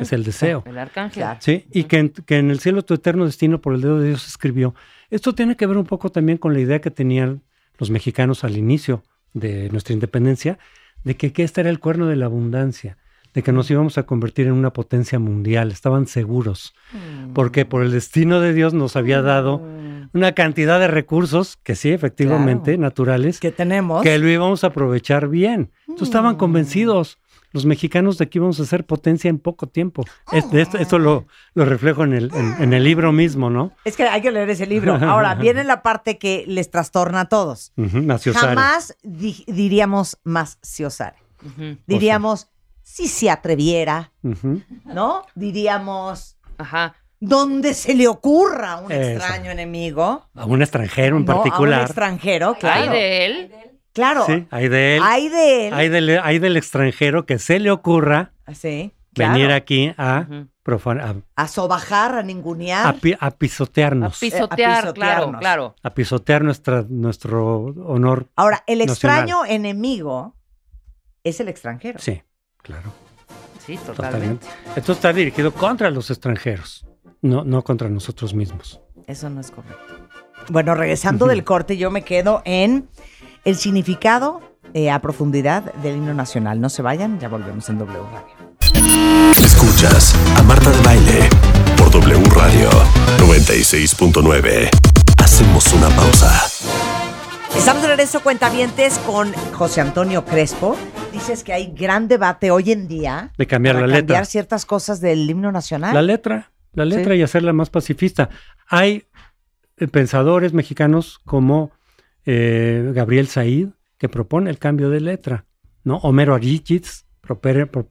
[SPEAKER 6] Es el deseo.
[SPEAKER 5] El arcángel.
[SPEAKER 6] Sí, y que en, que en el cielo tu eterno destino por el dedo de Dios escribió. Esto tiene que ver un poco también con la idea que tenían los mexicanos al inicio de nuestra independencia, de que, que este era el cuerno de la abundancia, de que nos íbamos a convertir en una potencia mundial, estaban seguros, porque por el destino de Dios nos había dado una cantidad de recursos, que sí, efectivamente,
[SPEAKER 4] Claro.
[SPEAKER 6] naturales,
[SPEAKER 4] Que tenemos.
[SPEAKER 6] que lo íbamos a aprovechar bien. Entonces estaban convencidos los mexicanos de que íbamos a ser potencia en poco tiempo. Es- de esto, esto lo, lo reflejo en el, en, en el libro mismo, ¿no?
[SPEAKER 4] Es que hay que leer ese libro. Ahora, <laughs> viene la parte que les trastorna a todos.
[SPEAKER 6] Ujú, Maciosare.
[SPEAKER 4] Jamás di- diríamos más si osare.
[SPEAKER 5] Ujú.
[SPEAKER 4] Diríamos si se atreviera,
[SPEAKER 6] Ujú.
[SPEAKER 4] ¿no? Diríamos
[SPEAKER 5] Ajá.
[SPEAKER 4] Donde se le ocurra a un
[SPEAKER 6] Eso.
[SPEAKER 4] extraño enemigo.
[SPEAKER 6] A un extranjero en
[SPEAKER 4] ¿no? A un
[SPEAKER 6] particular.
[SPEAKER 4] extranjero, claro.
[SPEAKER 5] Hay de él.
[SPEAKER 4] Claro.
[SPEAKER 6] Sí, hay de él.
[SPEAKER 4] Hay de él.
[SPEAKER 6] Hay del, hay del extranjero que se le ocurra
[SPEAKER 4] Sí, claro.
[SPEAKER 6] venir aquí a,
[SPEAKER 5] Ujú.
[SPEAKER 6] profan-
[SPEAKER 4] A sobajar, a ningunear.
[SPEAKER 6] a pi- a
[SPEAKER 5] A
[SPEAKER 6] pisotearnos,
[SPEAKER 5] pisotear, claro,
[SPEAKER 4] pisotearnos.
[SPEAKER 5] claro.
[SPEAKER 6] a pisotear nuestra, nuestro honor.
[SPEAKER 4] Ahora, el
[SPEAKER 6] nacional.
[SPEAKER 4] extraño enemigo es el extranjero.
[SPEAKER 6] Sí, claro.
[SPEAKER 5] Sí, totalmente.
[SPEAKER 6] Totalmente. Esto está dirigido contra los extranjeros, no, no contra nosotros mismos.
[SPEAKER 4] Eso no es correcto. Bueno, regresando del corte, yo me quedo en el significado eh, a profundidad del himno nacional. No se vayan, ya volvemos en W Radio.
[SPEAKER 1] Escuchas a Marta de Baile por W Radio 96.9. Hacemos una pausa.
[SPEAKER 4] Estamos de regreso, cuentavientes, con José Antonio Crespo. Dices que hay gran debate hoy en día
[SPEAKER 6] De cambiar
[SPEAKER 4] para
[SPEAKER 6] la
[SPEAKER 4] cambiar
[SPEAKER 6] letra.
[SPEAKER 4] ciertas cosas del himno nacional.
[SPEAKER 6] La letra, la letra
[SPEAKER 4] Sí.
[SPEAKER 6] y hacerla más pacifista. Hay eh, pensadores mexicanos como eh, Gabriel Said que propone el cambio de letra, ¿no? Homero Arichitz propone, pro-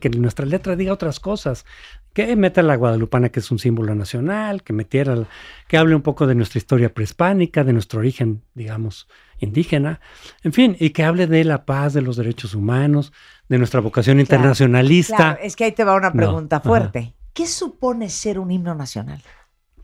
[SPEAKER 6] que nuestra letra diga otras cosas, que meta la guadalupana que es un símbolo nacional, que metiera, que hable un poco de nuestra historia prehispánica, de nuestro origen, digamos, indígena, en fin, y que hable de la paz, de los derechos humanos, de nuestra vocación internacionalista.
[SPEAKER 4] Claro, es que ahí te va una
[SPEAKER 6] No,
[SPEAKER 4] pregunta
[SPEAKER 6] ajá.
[SPEAKER 4] ¿Qué supone ser un himno nacional?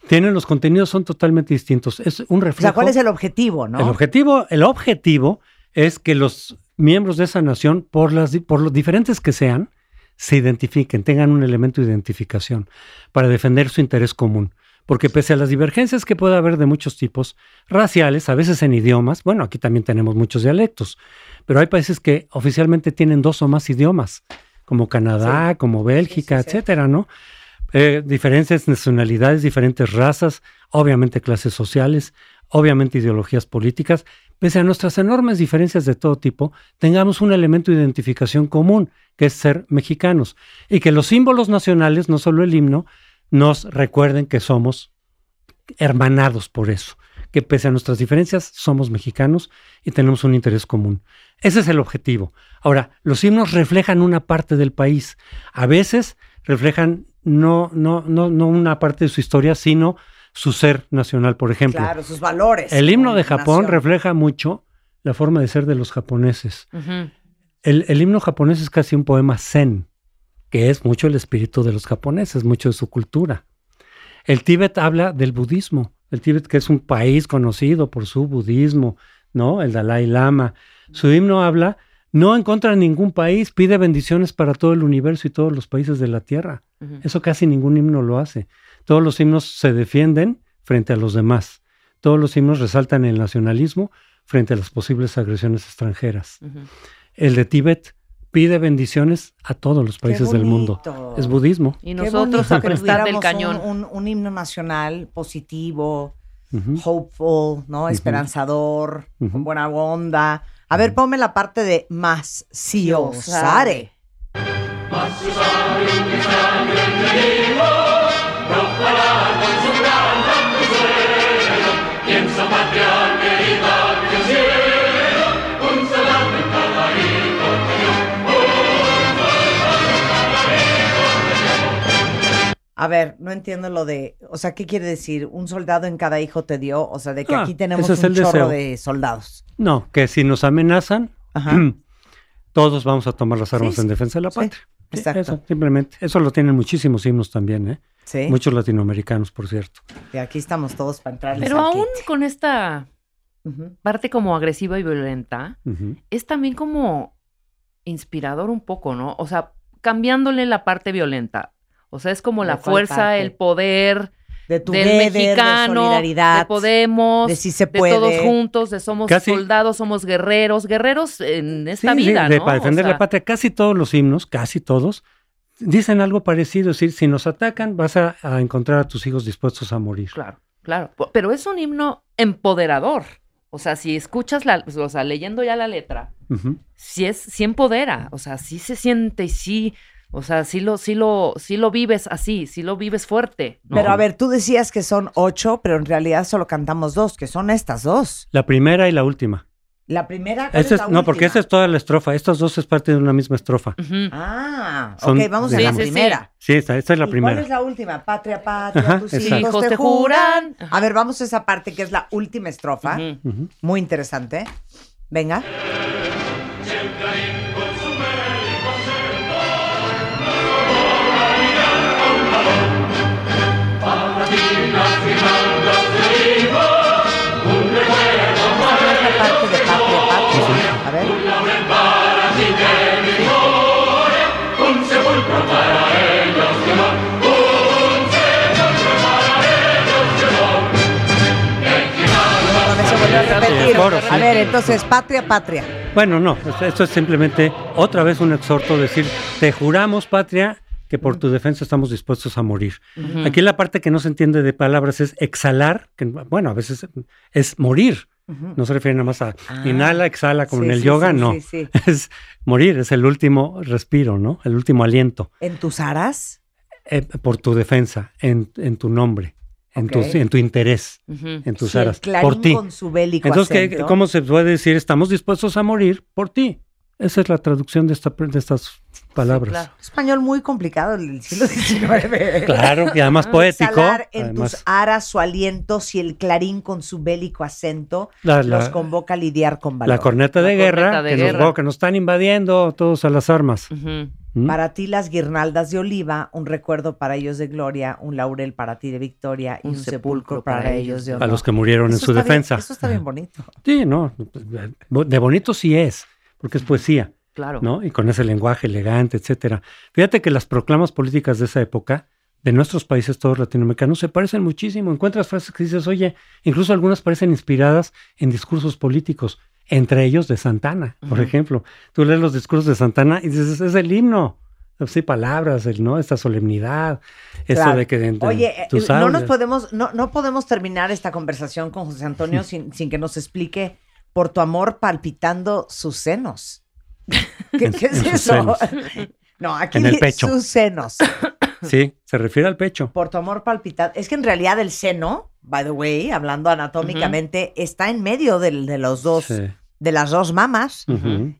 [SPEAKER 6] tienen los contenidos son totalmente distintos. Es un
[SPEAKER 4] O
[SPEAKER 6] reflejo.
[SPEAKER 4] sea, ¿cuál es el objetivo, no?
[SPEAKER 6] El objetivo, el objetivo es que los miembros de esa nación, por las por los diferentes que sean, se identifiquen, tengan un elemento de identificación para defender su interés común. Porque pese a las divergencias que pueda haber de muchos tipos, raciales, a veces en idiomas, bueno, aquí también tenemos muchos dialectos, pero hay países que oficialmente tienen dos o más idiomas, como Canadá, como Bélgica,
[SPEAKER 4] sí, sí.
[SPEAKER 6] etcétera, ¿no? Eh, diferentes nacionalidades, diferentes razas, obviamente clases sociales, obviamente ideologías políticas, pese a nuestras enormes diferencias de todo tipo, tengamos un elemento de identificación común, que es ser mexicanos, y que los símbolos nacionales, no solo el himno, nos recuerden que somos hermanados por eso, que pese a nuestras diferencias somos mexicanos y tenemos un interés común. Ese es el objetivo. Ahora, los himnos reflejan una parte del país. A veces reflejan no, no, no, no una parte de su historia, sino su ser nacional, por ejemplo.
[SPEAKER 4] Claro, sus valores.
[SPEAKER 6] El himno de Japón
[SPEAKER 4] nación.
[SPEAKER 6] refleja mucho la forma de ser de los japoneses. El, el himno japonés es casi un poema zen, que es mucho el espíritu de los japoneses, mucho de su cultura. El Tíbet habla del budismo. El Tíbet, que es un país conocido por su budismo, ¿no? El Dalai Lama. Su himno habla, no en contra de ningún país, pide bendiciones para todo el universo y todos los países de la tierra. Eso casi ningún himno lo hace. Todos los himnos se defienden frente a los demás. Todos los himnos resaltan el nacionalismo frente a las posibles agresiones extranjeras. El de Tíbet pide bendiciones a todos los países del mundo. Es budismo.
[SPEAKER 5] Y
[SPEAKER 4] Qué
[SPEAKER 5] nosotros
[SPEAKER 4] bonito
[SPEAKER 5] a
[SPEAKER 4] que
[SPEAKER 5] prestar del
[SPEAKER 4] tuviéramos
[SPEAKER 5] cañón.
[SPEAKER 4] Un, un- un himno nacional positivo, hopeful, ¿no? Esperanzador, con buena onda. A ver, ponme la parte de más si A ver, no entiendo lo de, o sea, ¿qué quiere decir? Un soldado en cada hijo te dio, o sea, de que
[SPEAKER 6] Ah,
[SPEAKER 4] aquí tenemos
[SPEAKER 6] es
[SPEAKER 4] un
[SPEAKER 6] el
[SPEAKER 4] chorro
[SPEAKER 6] deseo.
[SPEAKER 4] de soldados.
[SPEAKER 6] No, que si nos amenazan,
[SPEAKER 4] Ajá. <clears throat>
[SPEAKER 6] todos vamos a tomar las armas
[SPEAKER 4] Sí,
[SPEAKER 6] en defensa de la
[SPEAKER 4] sí,
[SPEAKER 6] patria. Sí,
[SPEAKER 4] exacto.
[SPEAKER 6] eso, simplemente. Eso lo tienen muchísimos himnos también, ¿eh?
[SPEAKER 4] Sí.
[SPEAKER 6] Muchos latinoamericanos, por cierto.
[SPEAKER 4] Y aquí estamos todos para entrar
[SPEAKER 5] Pero aún con esta parte como agresiva y violenta, es también como inspirador un poco, ¿no? O sea, cambiándole la parte violenta. O sea, es como
[SPEAKER 4] ¿De
[SPEAKER 5] la fuerza,
[SPEAKER 4] parte?
[SPEAKER 5] el poder
[SPEAKER 4] de tu
[SPEAKER 5] del
[SPEAKER 4] deber,
[SPEAKER 5] mexicano,
[SPEAKER 4] de solidaridad,
[SPEAKER 5] de Podemos,
[SPEAKER 4] de si se
[SPEAKER 5] de
[SPEAKER 4] puede.
[SPEAKER 5] todos juntos, de somos
[SPEAKER 6] Casi-
[SPEAKER 5] soldados, somos guerreros, guerreros en esta
[SPEAKER 6] Sí, sí,
[SPEAKER 5] vida,
[SPEAKER 6] de-
[SPEAKER 5] ¿no?
[SPEAKER 6] para
[SPEAKER 5] O
[SPEAKER 6] defender
[SPEAKER 5] sea,
[SPEAKER 6] la patria, casi todos los himnos, casi todos, dicen algo parecido. Es decir, si nos atacan, vas a, a encontrar a tus hijos dispuestos a morir.
[SPEAKER 5] Claro, claro. Pero es un himno empoderador. O sea, si escuchas la, o sea, leyendo ya la letra,
[SPEAKER 6] Ujú.
[SPEAKER 5] sí es, sí empodera, o sea, sí se siente y sí, o sea, sí lo, sí lo, sí lo vives así, sí lo vives fuerte. ¿no?
[SPEAKER 4] Pero a ver, tú decías que son ocho, pero en realidad solo cantamos dos, que son estas dos.
[SPEAKER 6] La primera y la última.
[SPEAKER 4] La primera, ¿cuál
[SPEAKER 6] Esa
[SPEAKER 4] es
[SPEAKER 6] es-
[SPEAKER 4] la
[SPEAKER 6] no, porque esa es toda la estrofa. Estas dos es parte de una misma estrofa.
[SPEAKER 4] Ah,
[SPEAKER 6] Son-
[SPEAKER 4] ok, vamos a la
[SPEAKER 6] sí, sí.
[SPEAKER 4] primera.
[SPEAKER 6] Sí, esta, esta es la
[SPEAKER 4] ¿Y
[SPEAKER 6] primera.
[SPEAKER 4] ¿Cuál es la última? Patria, patria,
[SPEAKER 6] Ajá,
[SPEAKER 4] tus
[SPEAKER 6] exacto.
[SPEAKER 4] hijos, te juran. A ver, vamos a esa parte que es la última estrofa. Muy interesante. Venga. Repetir. A ver, entonces, patria, patria.
[SPEAKER 6] Bueno, no, esto- es simplemente otra vez un exhorto, decir, te juramos, patria, que por tu defensa estamos dispuestos a morir. Aquí la parte que no se entiende de palabras es exhalar, que bueno, a veces es morir. No se refiere nada más a
[SPEAKER 4] Ah.
[SPEAKER 6] inhala, exhala, como
[SPEAKER 4] Sí,
[SPEAKER 6] en el
[SPEAKER 4] sí,
[SPEAKER 6] yoga,
[SPEAKER 4] sí,
[SPEAKER 6] no. <laughs> Es morir, es el último respiro, ¿no? El último aliento
[SPEAKER 4] ¿En tus aras?
[SPEAKER 6] eh, por tu defensa, en, en tu nombre, en,
[SPEAKER 4] Ok.
[SPEAKER 6] tu, en tu interés,
[SPEAKER 5] Ujú.
[SPEAKER 6] en tus
[SPEAKER 4] Sí,
[SPEAKER 6] aras,
[SPEAKER 4] clarín
[SPEAKER 6] por ti.
[SPEAKER 4] con su bélico
[SPEAKER 6] Entonces, ¿qué-. ¿cómo se puede decir estamos dispuestos a morir por ti? Esa es la traducción de, esta, de estas palabras.
[SPEAKER 5] claro.
[SPEAKER 4] Español muy complicado del siglo XIX. <laughs>
[SPEAKER 6] Claro, y además <laughs> poético.
[SPEAKER 4] En
[SPEAKER 6] además,
[SPEAKER 4] tus aras su aliento si el clarín con su bélico acento
[SPEAKER 6] la,
[SPEAKER 4] los
[SPEAKER 6] la-
[SPEAKER 4] convoca a lidiar con valor.
[SPEAKER 6] la corneta de
[SPEAKER 5] La
[SPEAKER 6] guerra,
[SPEAKER 5] corneta de
[SPEAKER 6] que,
[SPEAKER 5] guerra.
[SPEAKER 6] Nos, que nos están invadiendo todos a las armas.
[SPEAKER 5] Ujú.
[SPEAKER 6] ¿Mm?
[SPEAKER 4] Para ti las guirnaldas de oliva, un recuerdo para ellos de gloria, un laurel para ti de victoria y un, sepulcro para, ellos de honor.
[SPEAKER 6] a los que murieron en su
[SPEAKER 4] bien-
[SPEAKER 6] defensa.
[SPEAKER 4] eso está bien bonito.
[SPEAKER 6] Sí, no, de bonito sí es, porque es poesía.
[SPEAKER 5] Claro.
[SPEAKER 6] ¿no? Y con ese lenguaje elegante, etcétera. Fíjate que las proclamas políticas de esa época, de nuestros países todos latinoamericanos, se parecen muchísimo. Encuentras frases que dices, oye, incluso algunas parecen inspiradas en discursos políticos, entre ellos de Santana, por ejemplo. Tú lees los discursos de Santana y dices, es el himno. Sí, palabras, el, ¿no? Esta solemnidad, eso de que... de- de-
[SPEAKER 4] Oye, eh,
[SPEAKER 6] tú
[SPEAKER 4] no
[SPEAKER 6] sabes.
[SPEAKER 4] nos podemos, no, no podemos terminar esta conversación con José Antonio sin, sin que nos explique por tu amor palpitando sus senos. <laughs> ¿Qué,
[SPEAKER 6] En-
[SPEAKER 4] qué es eso?
[SPEAKER 6] senos.
[SPEAKER 4] No, aquí
[SPEAKER 6] En el
[SPEAKER 4] dice
[SPEAKER 6] pecho.
[SPEAKER 4] sus senos.
[SPEAKER 6] Sí, se refiere al pecho.
[SPEAKER 4] Por tu amor palpitante. Es que en realidad el seno, by the way, hablando anatómicamente, está en medio del- de los dos,
[SPEAKER 6] Sí.
[SPEAKER 4] De las dos mamas.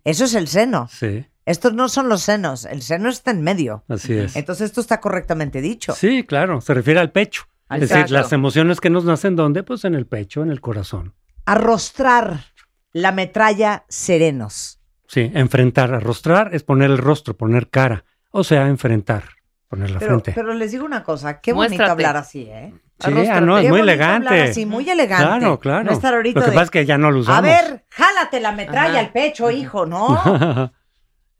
[SPEAKER 4] Eso es el seno.
[SPEAKER 6] Sí,
[SPEAKER 4] Estos no son los senos, el seno está en medio.
[SPEAKER 6] así es.
[SPEAKER 4] Entonces esto está correctamente dicho.
[SPEAKER 6] Sí, claro, se refiere al pecho.
[SPEAKER 5] Al
[SPEAKER 6] es decir, las emociones que nos nacen, ¿dónde? Pues en el pecho, en el corazón.
[SPEAKER 4] Arrostrar la metralla serenos.
[SPEAKER 6] Sí, enfrentar, arrostrar es poner el rostro, poner cara. O sea, enfrentar, poner la
[SPEAKER 4] Pero,
[SPEAKER 6] frente.
[SPEAKER 4] pero les digo una cosa, qué bonito hablar así, ¿eh?
[SPEAKER 6] sí, ah, no, es muy elegante.
[SPEAKER 4] así, muy elegante.
[SPEAKER 6] Claro, claro.
[SPEAKER 4] No estar ahorita
[SPEAKER 6] Lo que
[SPEAKER 4] de,
[SPEAKER 6] pasa es que ya no lo usamos.
[SPEAKER 4] A ver, jálate la metralla
[SPEAKER 5] Ajá.
[SPEAKER 4] al pecho, hijo, ¿no? <laughs>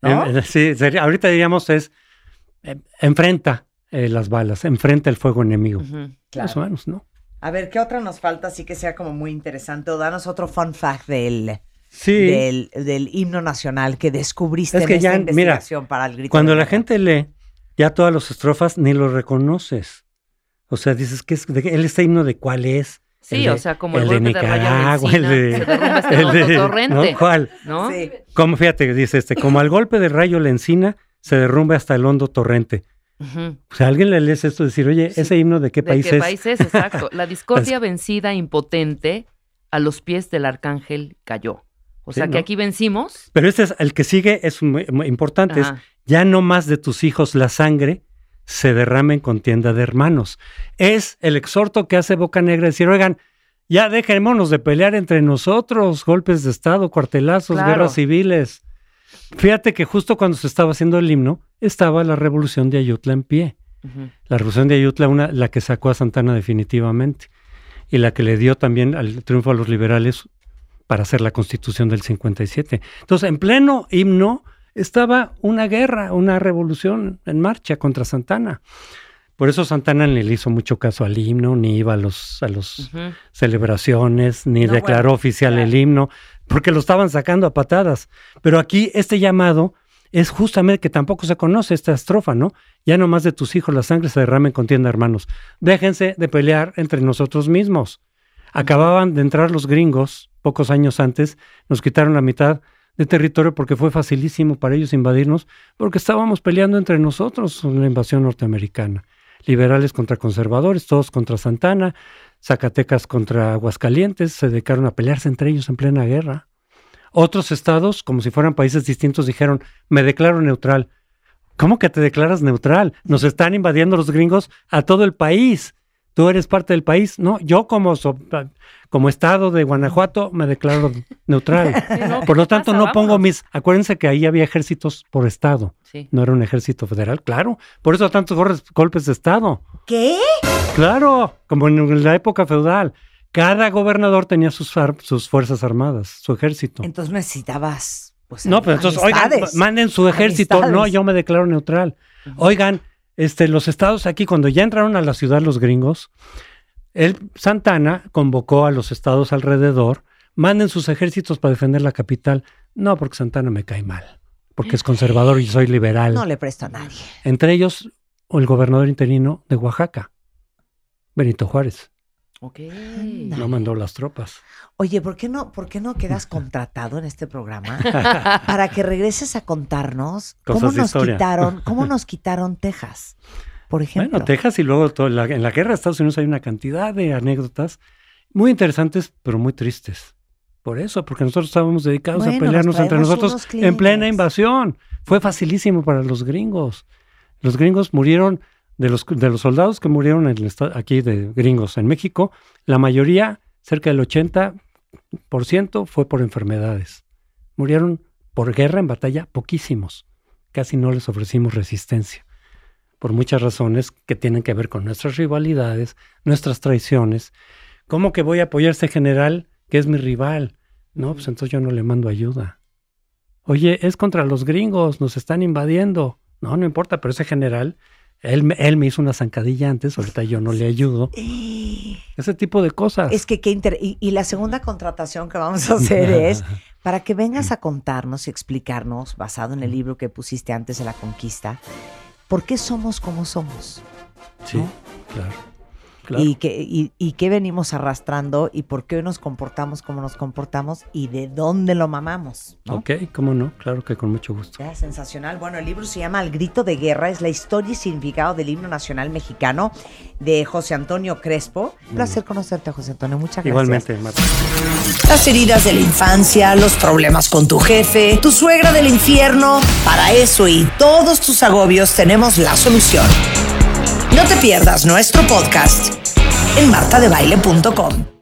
[SPEAKER 4] ¿No?
[SPEAKER 6] Eh, sí, sería- ahorita diríamos es eh, enfrenta eh, las balas, enfrenta el fuego enemigo.
[SPEAKER 5] Ujú.
[SPEAKER 6] Más o menos, ¿no?
[SPEAKER 4] A ver, ¿qué otra nos falta así que sea como muy interesante? O danos otro fun fact del,
[SPEAKER 6] Sí.
[SPEAKER 4] del, del himno nacional que descubriste
[SPEAKER 6] Es que
[SPEAKER 4] en esta
[SPEAKER 6] ya, mira,
[SPEAKER 4] investigación para el grito.
[SPEAKER 6] Cuando la gente lee ya todas las estrofas, ni lo reconoces. O sea, dices, ¿qué es? ¿De qué- ¿El este himno de cuál es?
[SPEAKER 5] Sí,
[SPEAKER 6] de-
[SPEAKER 5] o sea, como el,
[SPEAKER 6] el de
[SPEAKER 5] golpe de rayo de
[SPEAKER 6] Nicaragua, el de-
[SPEAKER 5] este
[SPEAKER 6] el de-
[SPEAKER 5] torrente,
[SPEAKER 6] ¿no? ¿Cuál?
[SPEAKER 5] ¿no?
[SPEAKER 4] Sí.
[SPEAKER 6] Como, fíjate, dice este, como al golpe de rayo la encina, se derrumba hasta el hondo torrente. O sea, alguien le lees esto y decir, oye,
[SPEAKER 5] Sí.
[SPEAKER 6] ¿ese himno de qué
[SPEAKER 5] ¿De
[SPEAKER 6] país
[SPEAKER 5] qué
[SPEAKER 6] es?
[SPEAKER 5] país es? Exacto. La <laughs> discordia vencida, impotente, a los pies del arcángel cayó. O
[SPEAKER 6] Sí,
[SPEAKER 5] sea, que
[SPEAKER 6] ¿no?
[SPEAKER 5] aquí vencimos.
[SPEAKER 6] Pero este es el que sigue, es muy, muy importante, es ya no más de tus hijos la sangre se derrame en contienda de hermanos. Es el exhorto que hace Boca Negra decir, oigan, ya dejémonos de pelear entre nosotros, golpes de Estado, cuartelazos,
[SPEAKER 5] Claro.
[SPEAKER 6] guerras civiles. Fíjate que justo cuando se estaba haciendo el himno, estaba la revolución de Ayutla en pie. La revolución de Ayutla, una, la que sacó a Santana definitivamente, y la que le dio también al triunfo a los liberales para hacer la constitución del 57. Entonces, en pleno himno estaba una guerra, una revolución en marcha contra Santana. Por eso Santana ni le hizo mucho caso al himno, ni iba a los, a los celebraciones, ni
[SPEAKER 4] No,
[SPEAKER 6] declaró
[SPEAKER 4] bueno,
[SPEAKER 6] oficial
[SPEAKER 4] claro.
[SPEAKER 6] el himno, porque lo estaban sacando a patadas. Pero aquí este llamado es justamente que tampoco se conoce esta estrofa, ¿no? Ya no más de tus hijos la sangre se derrame en contienda, hermanos. Déjense de pelear entre nosotros mismos. Acababan de entrar los gringos pocos años antes, nos quitaron la mitad de territorio porque fue facilísimo para ellos invadirnos, porque estábamos peleando entre nosotros la invasión norteamericana. Liberales contra conservadores, todos contra Santana, Zacatecas contra Aguascalientes, se dedicaron a pelearse entre ellos en plena guerra. Otros estados, como si fueran países distintos, dijeron, me declaro neutral. ¿Cómo que te declaras neutral? Nos están invadiendo los gringos a todo el país. Tú eres parte del país. No, yo como, so- como estado de Guanajuato me declaro neutral. <laughs>
[SPEAKER 5] Sí, ¿no?
[SPEAKER 6] Por lo
[SPEAKER 5] ¿Qué
[SPEAKER 6] tanto,
[SPEAKER 5] pasa?
[SPEAKER 6] no pongo mis... Acuérdense que ahí había ejércitos por estado.
[SPEAKER 5] Sí.
[SPEAKER 6] No era un ejército federal, claro. Por eso tantos golpes de estado.
[SPEAKER 4] ¿Qué?
[SPEAKER 6] Claro, como en la época feudal. Cada gobernador tenía sus, ar- sus fuerzas armadas, su ejército.
[SPEAKER 4] Entonces necesitabas. Pues,
[SPEAKER 6] No, pero entonces, oigan, manden su ejército. No, yo me declaro neutral. Oigan, este, los estados aquí, cuando ya entraron a la ciudad los gringos, el Santana convocó a los estados alrededor, manden sus ejércitos para defender la capital. No, porque Santana me cae mal, porque es conservador y soy liberal.
[SPEAKER 4] No le presto a nadie.
[SPEAKER 6] Entre ellos, el gobernador interino de Oaxaca, Benito Juárez,
[SPEAKER 5] Ok.
[SPEAKER 6] no mandó las tropas.
[SPEAKER 4] Oye, ¿por qué no, por qué no quedas <laughs> contratado en este programa <laughs> para que regreses a contarnos cómo
[SPEAKER 6] Cosas
[SPEAKER 4] nos
[SPEAKER 6] historia.
[SPEAKER 4] quitaron, <laughs> cómo nos quitaron Texas, por ejemplo?
[SPEAKER 6] Bueno, Texas y luego todo- la- en la guerra de Estados Unidos hay una cantidad de anécdotas muy interesantes, pero muy tristes. Por eso, porque nosotros estábamos dedicados
[SPEAKER 4] Bueno,
[SPEAKER 6] a pelearnos
[SPEAKER 4] nos
[SPEAKER 6] entre nosotros en plena invasión. Fue facilísimo para los gringos. Los gringos murieron, de los, de los soldados que murieron en el aquí de gringos en México, la mayoría, cerca del 80%, fue por enfermedades. Murieron por guerra en batalla poquísimos. Casi no les ofrecimos resistencia por muchas razones que tienen que ver con nuestras rivalidades, nuestras traiciones. ¿Cómo que voy a apoyar a ese general que es mi rival? No, pues entonces yo no le mando ayuda. Oye, es contra los gringos, nos están invadiendo. No, no importa, pero ese general, él, me- él me hizo una zancadilla antes, ahorita yo no le ayudo. Ese tipo de cosas.
[SPEAKER 4] Es que qué inter- y, y la segunda contratación que vamos a hacer <laughs> es para que vengas a contarnos y explicarnos, basado en el libro que pusiste antes de la conquista, por qué somos como somos.
[SPEAKER 6] Sí,
[SPEAKER 4] ¿no?
[SPEAKER 6] claro. Claro.
[SPEAKER 4] y, que, y, y qué venimos arrastrando y por qué nos comportamos como nos comportamos y de dónde lo mamamos. ¿no?
[SPEAKER 6] Ok, cómo no, claro que con mucho gusto.
[SPEAKER 4] Ya, sensacional. Bueno, el libro se llama El grito de guerra, es la historia y significado del himno nacional mexicano de José Antonio Crespo. Un placer conocerte, José Antonio. Muchas gracias.
[SPEAKER 6] Igualmente, Marta.
[SPEAKER 2] Las heridas de la infancia, los problemas con tu jefe, tu suegra del infierno. Para eso y todos tus agobios tenemos la solución. No te pierdas nuestro podcast en martadebaile.com.